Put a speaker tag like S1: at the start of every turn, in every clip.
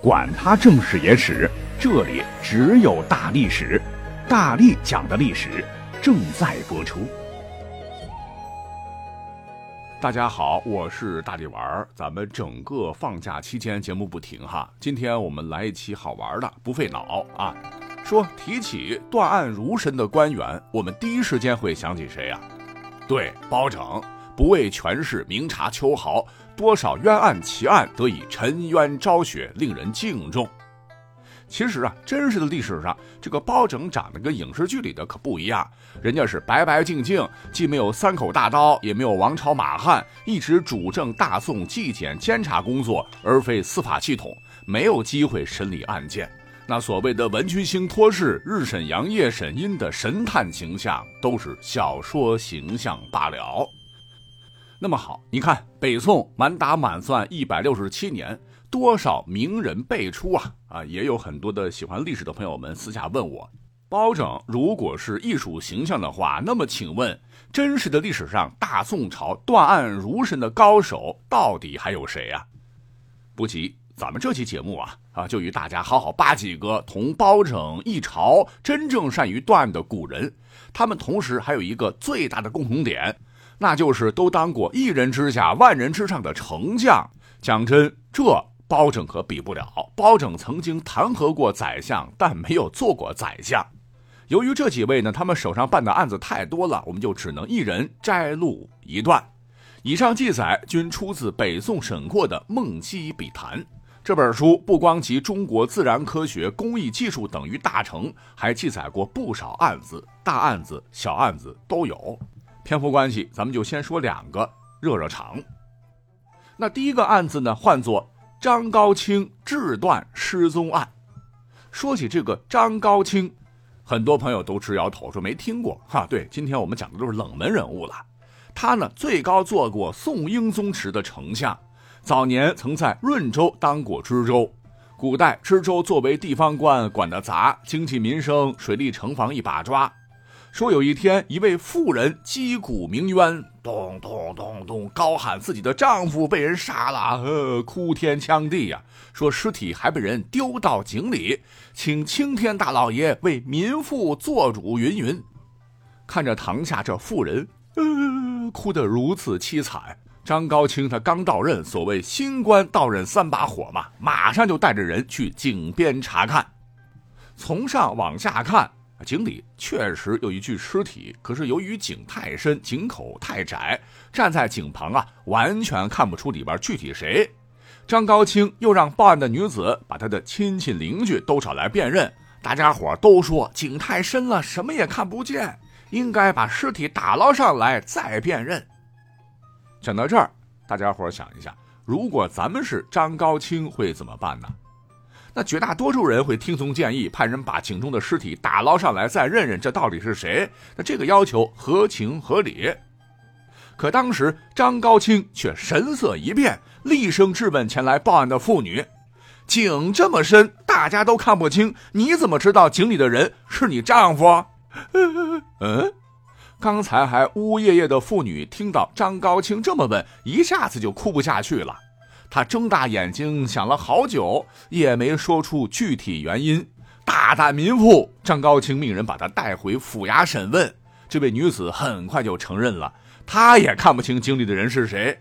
S1: 管他正史野史，这里只有大历史，大力讲的历史正在播出。大家好，我是大力丸儿。咱们整个放假期间节目不停哈，今天我们来一期好玩的，不费脑啊。说提起断案如神的官员，我们第一时间会想起谁呀？对，包拯，不为权势，明察秋毫。多少冤案奇案得以沉冤昭雪，令人敬重。其实啊，真实的历史上，这个包拯长得跟影视剧里的可不一样。人家是白白净净，既没有三口大刀，也没有王朝马汉，一直主政大宋纪检监察工作，而非司法系统，没有机会审理案件。那所谓的文曲星托世、日审阳、夜审阴的神探形象，都是小说形象罢了。那么好，你看北宋满打满算一百六十七年，多少名人辈出啊啊！也有很多的喜欢历史的朋友们私下问我，包拯如果是艺术形象的话，那么请问真实的历史上大宋朝断案如神的高手到底还有谁啊？不急，咱们这期节目啊啊，就与大家好好扒几个同包拯一朝真正善于断案的古人，他们同时还有一个最大的共同点。那就是都当过一人之下万人之上的丞相。讲真，这包拯可比不了。包拯曾经弹劾过宰相，但没有做过宰相。由于这几位呢，他们手上办的案子太多了，我们就只能一人摘录一段。以上记载均出自北宋沈括的《梦溪笔谈》这本书，不光集中国自然科学、工艺技术等于大成，还记载过不少案子，大案子、小案子都有。篇幅关系，咱们就先说两个热热场。那第一个案子呢，唤作张高清智断失踪案。说起这个张高清，很多朋友都直摇头，说没听过。哈，对，今天我们讲的都是冷门人物了。他呢，最高做过宋英宗时的丞相，早年曾在润州当过知州。古代知州作为地方官，管得杂，经济民生、水利城防一把抓。说有一天，一位妇人击鼓鸣冤，咚咚咚咚，高喊自己的丈夫被人杀了，呃，哭天抢地呀。说尸体还被人丢到井里，请青天大老爷为民妇做主，云云。看着堂下这妇人，呃，哭得如此凄惨。张高清他刚到任，所谓新官到任三把火嘛，马上就带着人去井边查看。从上往下看。井里确实有一具尸体，可是由于井太深，井口太窄，站在井旁啊，完全看不出里边具体谁。张高清又让报案的女子把他的亲戚邻居都找来辨认，大家伙都说井太深了，什么也看不见，应该把尸体打捞上来再辨认。讲到这儿，大家伙想一下，如果咱们是张高清，会怎么办呢？那绝大多数人会听从建议，派人把井中的尸体打捞上来，再认认这到底是谁。那这个要求合情合理。可当时张高清却神色一变，厉声质问前来报案的妇女：“井这么深，大家都看不清，你怎么知道井里的人是你丈夫？” 嗯，刚才还呜呜咽咽的妇女听到张高清这么问，一下子就哭不下去了。他睁大眼睛想了好久，也没说出具体原因。大胆民妇张高清命人把他带回府衙审问。这位女子很快就承认了，她也看不清井里的人是谁。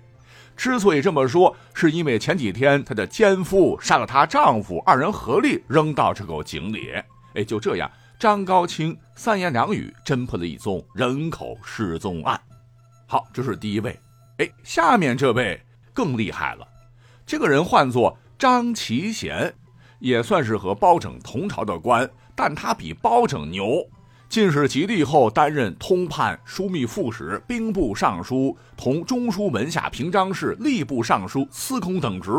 S1: 之所以这么说，是因为前几天她的奸夫杀了她丈夫，二人合力扔到这口井里。哎，就这样，张高清三言两语侦破了一宗人口失踪案。好，这是第一位。哎，下面这位更厉害了。这个人唤作张其贤，也算是和包拯同朝的官，但他比包拯牛。进士及第后，担任通判、枢密副使、兵部尚书，同中书门下平章事、吏部尚书、司空等职。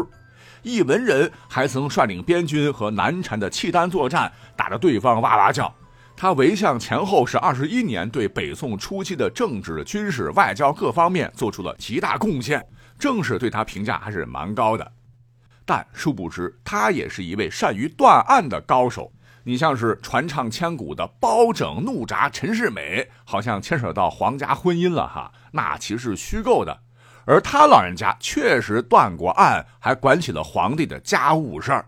S1: 一文人，还曾率领边军和南禅的契丹作战，打得对方哇哇叫。他为相前后是二十一年，对北宋初期的政治、军事、外交各方面做出了极大贡献。正是对他评价还是蛮高的，但殊不知他也是一位善于断案的高手。你像是传唱千古的包拯怒铡陈世美，好像牵扯到皇家婚姻了哈，那其实是虚构的。而他老人家确实断过案，还管起了皇帝的家务事儿。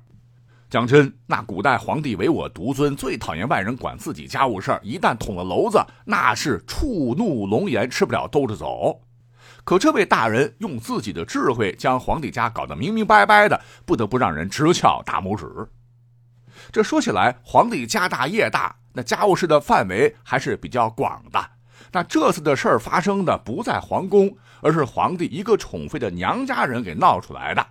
S1: 讲真，那古代皇帝唯我独尊，最讨厌外人管自己家务事儿。一旦捅了娄子，那是触怒龙颜，吃不了兜着走。可这位大人用自己的智慧，将皇帝家搞得明明白白的，不得不让人直翘大拇指。这说起来，皇帝家大业大，那家务事的范围还是比较广的。那这次的事儿发生的不在皇宫，而是皇帝一个宠妃的娘家人给闹出来的。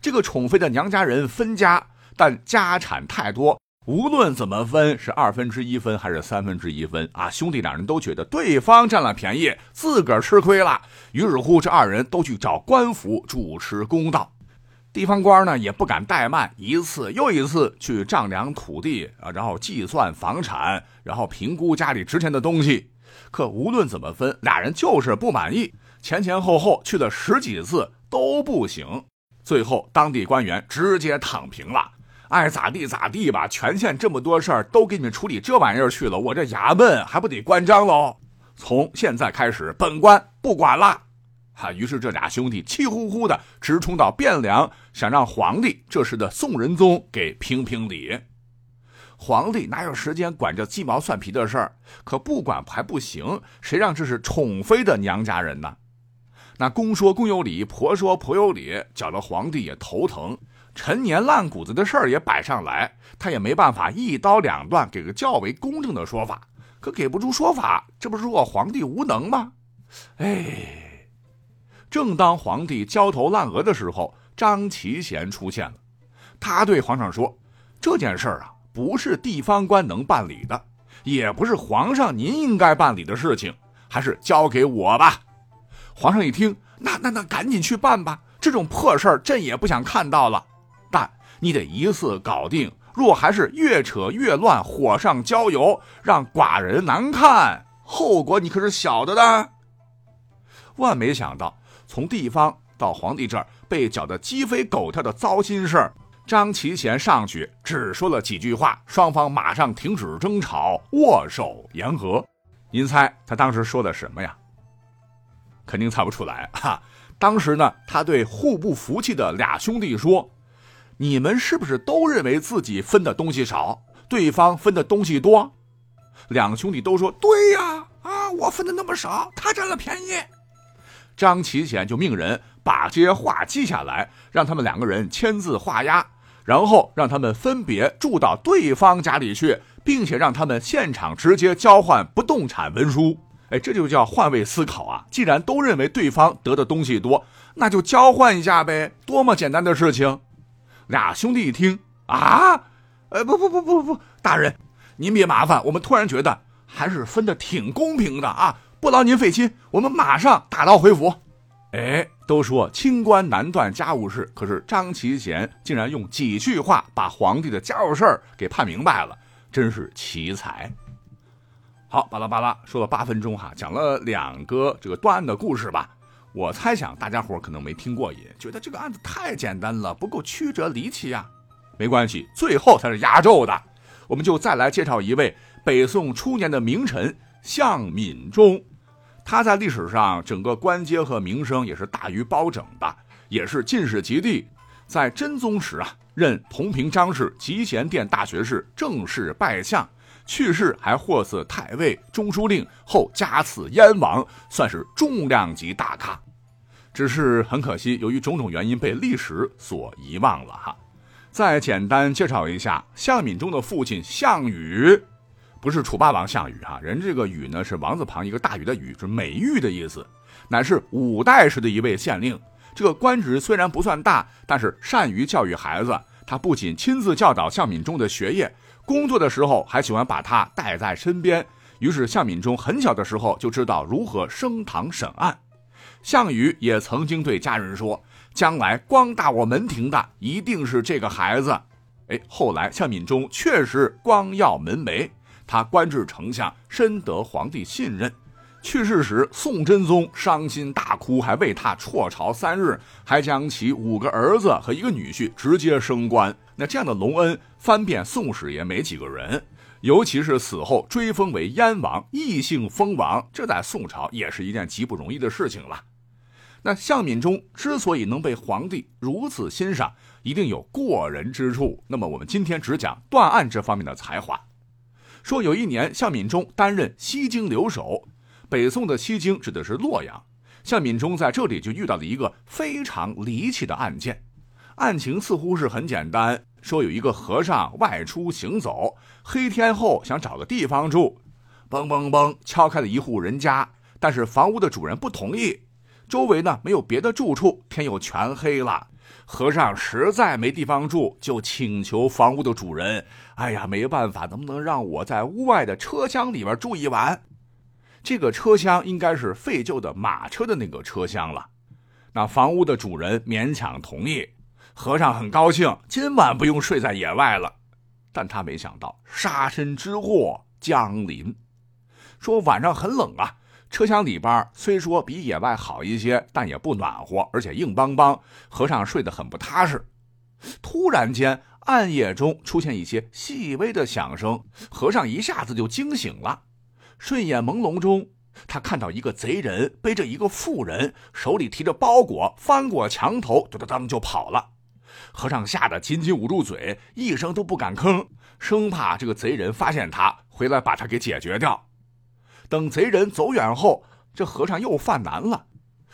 S1: 这个宠妃的娘家人分家。但家产太多，无论怎么分，是二分之一分还是三分之一分啊，兄弟两人都觉得对方占了便宜，自个儿吃亏了。于是乎，这二人都去找官府主持公道。地方官呢也不敢怠慢，一次又一次去丈量土地啊，然后计算房产，然后评估家里值钱的东西。可无论怎么分，俩人就是不满意，前前后后去了十几次都不行。最后，当地官员直接躺平了。爱咋地咋地吧，全县这么多事儿都给你们处理这玩意儿去了，我这衙门还不得关张喽？从现在开始，本官不管了。哈，于是这俩兄弟气呼呼的直冲到汴梁，想让皇帝这时的宋仁宗给评评理。皇帝哪有时间管这鸡毛蒜皮的事儿？可不管还不行，谁让这是宠妃的娘家人呢？那公说公有理，婆说婆有理，搅得皇帝也头疼。陈年烂谷子的事儿也摆上来，他也没办法一刀两断给个较为公正的说法。可给不出说法，这不是说皇帝无能吗？哎，正当皇帝焦头烂额的时候，张齐贤出现了。他对皇上说：“这件事儿啊，不是地方官能办理的，也不是皇上您应该办理的事情，还是交给我吧。”皇上一听，那那那，赶紧去办吧！这种破事儿，朕也不想看到了。你得一次搞定，若还是越扯越乱，火上浇油，让寡人难看，后果你可是晓得的。万没想到，从地方到皇帝这儿被搅得鸡飞狗跳的糟心事儿，张齐贤上去只说了几句话，双方马上停止争吵，握手言和。您猜他当时说的什么呀？肯定猜不出来哈。当时呢，他对互不服气的俩兄弟说。你们是不是都认为自己分的东西少，对方分的东西多？两兄弟都说对呀，啊，我分的那么少，他占了便宜。张齐贤就命人把这些话记下来，让他们两个人签字画押，然后让他们分别住到对方家里去，并且让他们现场直接交换不动产文书。哎，这就叫换位思考啊！既然都认为对方得的东西多，那就交换一下呗，多么简单的事情。俩兄弟一听啊，呃，不不不不不，大人，您别麻烦，我们突然觉得还是分的挺公平的啊，不劳您费心，我们马上打道回府。哎，都说清官难断家务事，可是张齐贤竟然用几句话把皇帝的家务事儿给判明白了，真是奇才。好，巴拉巴拉说了八分钟哈，讲了两个这个断案的故事吧。我猜想大家伙可能没听过瘾，觉得这个案子太简单了，不够曲折离奇呀。没关系，最后才是压轴的。我们就再来介绍一位北宋初年的名臣向敏中。他在历史上整个官阶和名声也是大于包拯的，也是进士及第。在真宗时啊，任同平章事、集贤殿大学士，正式拜相。去世还获赐太尉、中书令，后加赐燕王，算是重量级大咖。只是很可惜，由于种种原因被历史所遗忘了哈。再简单介绍一下，项敏中的父亲项羽，不是楚霸王项羽哈，人这个羽呢是王字旁一个大禹的禹，是美玉的意思，乃是五代时的一位县令。这个官职虽然不算大，但是善于教育孩子。他不仅亲自教导项敏中的学业，工作的时候还喜欢把他带在身边。于是项敏中很小的时候就知道如何升堂审案。项羽也曾经对家人说：“将来光大我门庭的一定是这个孩子。”哎，后来项敏中确实光耀门楣，他官至丞相，深得皇帝信任。去世时，宋真宗伤心大哭，还为他辍朝三日，还将其五个儿子和一个女婿直接升官。那这样的隆恩，翻遍宋史也没几个人。尤其是死后追封为燕王，异姓封王，这在宋朝也是一件极不容易的事情了。那项敏中之所以能被皇帝如此欣赏，一定有过人之处。那么我们今天只讲断案这方面的才华。说有一年，向敏中担任西京留守，北宋的西京指的是洛阳。向敏中在这里就遇到了一个非常离奇的案件，案情似乎是很简单，说有一个和尚外出行走，黑天后想找个地方住，嘣嘣嘣敲开了一户人家，但是房屋的主人不同意，周围呢没有别的住处，天又全黑了。和尚实在没地方住，就请求房屋的主人：“哎呀，没办法，能不能让我在屋外的车厢里边住一晚？这个车厢应该是废旧的马车的那个车厢了。”那房屋的主人勉强同意。和尚很高兴，今晚不用睡在野外了。但他没想到杀身之祸降临，说晚上很冷啊。车厢里边虽说比野外好一些，但也不暖和，而且硬邦邦。和尚睡得很不踏实。突然间，暗夜中出现一些细微的响声，和尚一下子就惊醒了。睡眼朦胧中，他看到一个贼人背着一个妇人，手里提着包裹，翻过墙头，噔噔噔就跑了。和尚吓得紧紧捂住嘴，一声都不敢吭，生怕这个贼人发现他回来把他给解决掉。等贼人走远后，这和尚又犯难了。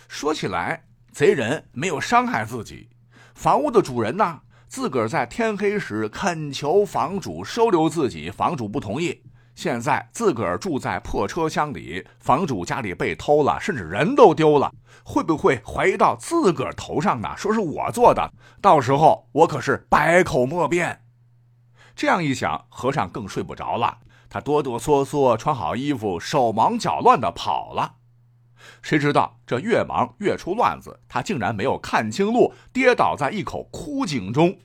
S1: 说起来，贼人没有伤害自己，房屋的主人呢，自个儿在天黑时恳求房主收留自己，房主不同意。现在自个儿住在破车厢里，房主家里被偷了，甚至人都丢了，会不会怀疑到自个儿头上呢？说是我做的，到时候我可是百口莫辩。这样一想，和尚更睡不着了。他哆哆嗦嗦穿好衣服，手忙脚乱地跑了。谁知道这越忙越出乱子，他竟然没有看清路，跌倒在一口枯井中。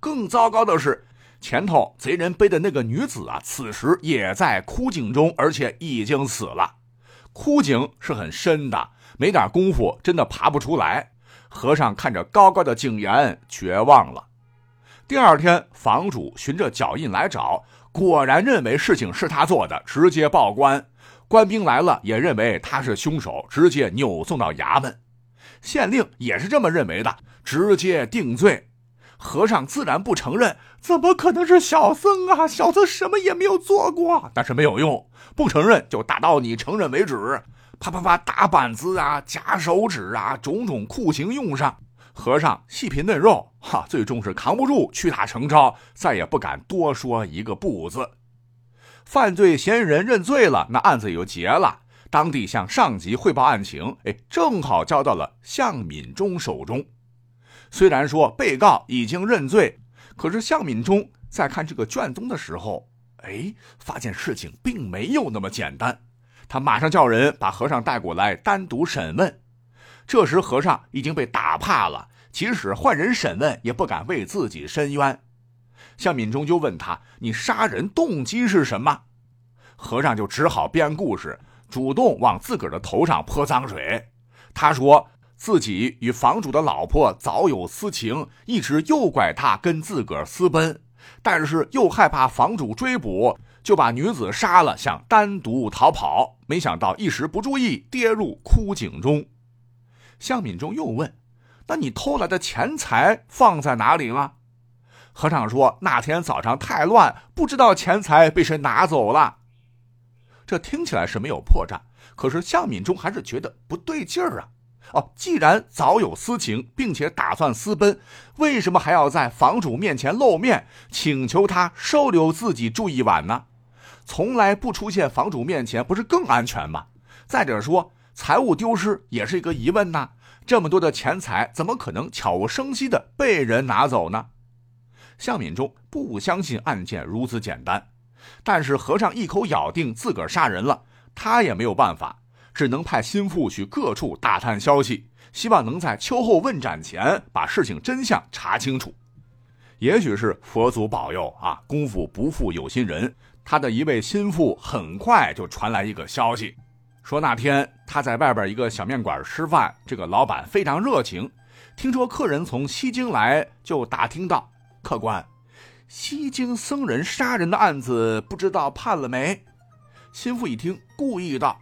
S1: 更糟糕的是，前头贼人背的那个女子啊，此时也在枯井中，而且已经死了。枯井是很深的，没点功夫真的爬不出来。和尚看着高高的井沿，绝望了。第二天，房主循着脚印来找。果然认为事情是他做的，直接报官。官兵来了，也认为他是凶手，直接扭送到衙门。县令也是这么认为的，直接定罪。和尚自然不承认，怎么可能是小僧啊？小僧什么也没有做过。但是没有用，不承认就打到你承认为止。啪啪啪，打板子啊，夹手指啊，种种酷刑用上。和尚细皮嫩肉，哈，最终是扛不住，屈打成招，再也不敢多说一个不字。犯罪嫌疑人认罪了，那案子也就结了。当地向上级汇报案情，哎，正好交到了向敏中手中。虽然说被告已经认罪，可是向敏中在看这个卷宗的时候，哎，发现事情并没有那么简单。他马上叫人把和尚带过来，单独审问。这时和尚已经被打怕了，即使换人审问，也不敢为自己申冤。向敏中就问他：“你杀人动机是什么？”和尚就只好编故事，主动往自个儿的头上泼脏水。他说自己与房主的老婆早有私情，一直诱拐他跟自个儿私奔，但是又害怕房主追捕，就把女子杀了，想单独逃跑。没想到一时不注意，跌入枯井中。向敏中又问：“那你偷来的钱财放在哪里了？”和尚说：“那天早上太乱，不知道钱财被谁拿走了。”这听起来是没有破绽，可是向敏中还是觉得不对劲儿啊！哦，既然早有私情，并且打算私奔，为什么还要在房主面前露面，请求他收留自己住一晚呢？从来不出现房主面前，不是更安全吗？再者说。财物丢失也是一个疑问呐，这么多的钱财怎么可能悄无声息的被人拿走呢？向敏中不相信案件如此简单，但是和尚一口咬定自个儿杀人了，他也没有办法，只能派心腹去各处打探消息，希望能在秋后问斩前把事情真相查清楚。也许是佛祖保佑啊，功夫不负有心人，他的一位心腹很快就传来一个消息。说那天他在外边一个小面馆吃饭，这个老板非常热情。听说客人从西京来，就打听到：“客官，西京僧人杀人的案子不知道判了没？”心腹一听，故意道：“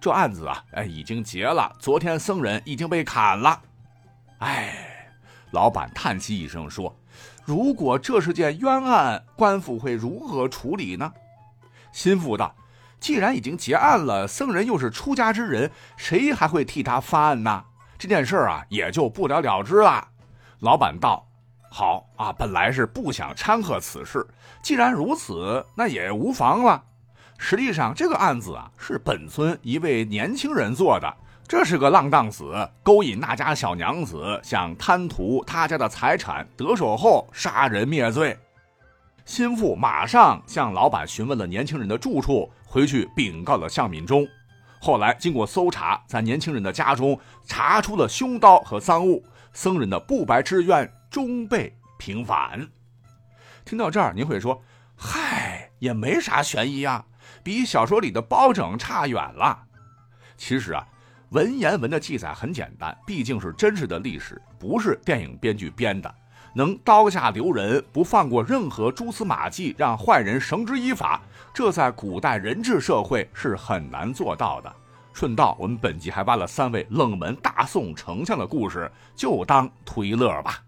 S1: 这案子啊，哎，已经结了。昨天僧人已经被砍了。”哎，老板叹息一声说：“如果这是件冤案，官府会如何处理呢？”心腹道：“既然已经结案了，僧人又是出家之人，谁还会替他翻案呢？这件事啊，也就不了了之了。”老板道：“好啊，本来是不想掺和此事，既然如此，那也无妨了。实际上，这个案子啊，是本村一位年轻人做的。这是个浪荡子，勾引那家小娘子，想贪图他家的财产，得手后杀人灭罪。”心腹马上向老板询问了年轻人的住处，回去禀告了向敏中。后来经过搜查，在年轻人的家中查出了凶刀和赃物。僧人的不白之冤终被平反。听到这儿，您会说：“嗨，也没啥悬疑啊，比小说里的包拯差远了。”其实啊，文言文的记载很简单，毕竟是真实的历史，不是电影编剧编的。能刀下留人，不放过任何蛛丝马迹，让坏人绳之以法，这在古代人治社会是很难做到的。顺道，我们本集还挖了三位冷门大宋丞相的故事，就当推一乐吧。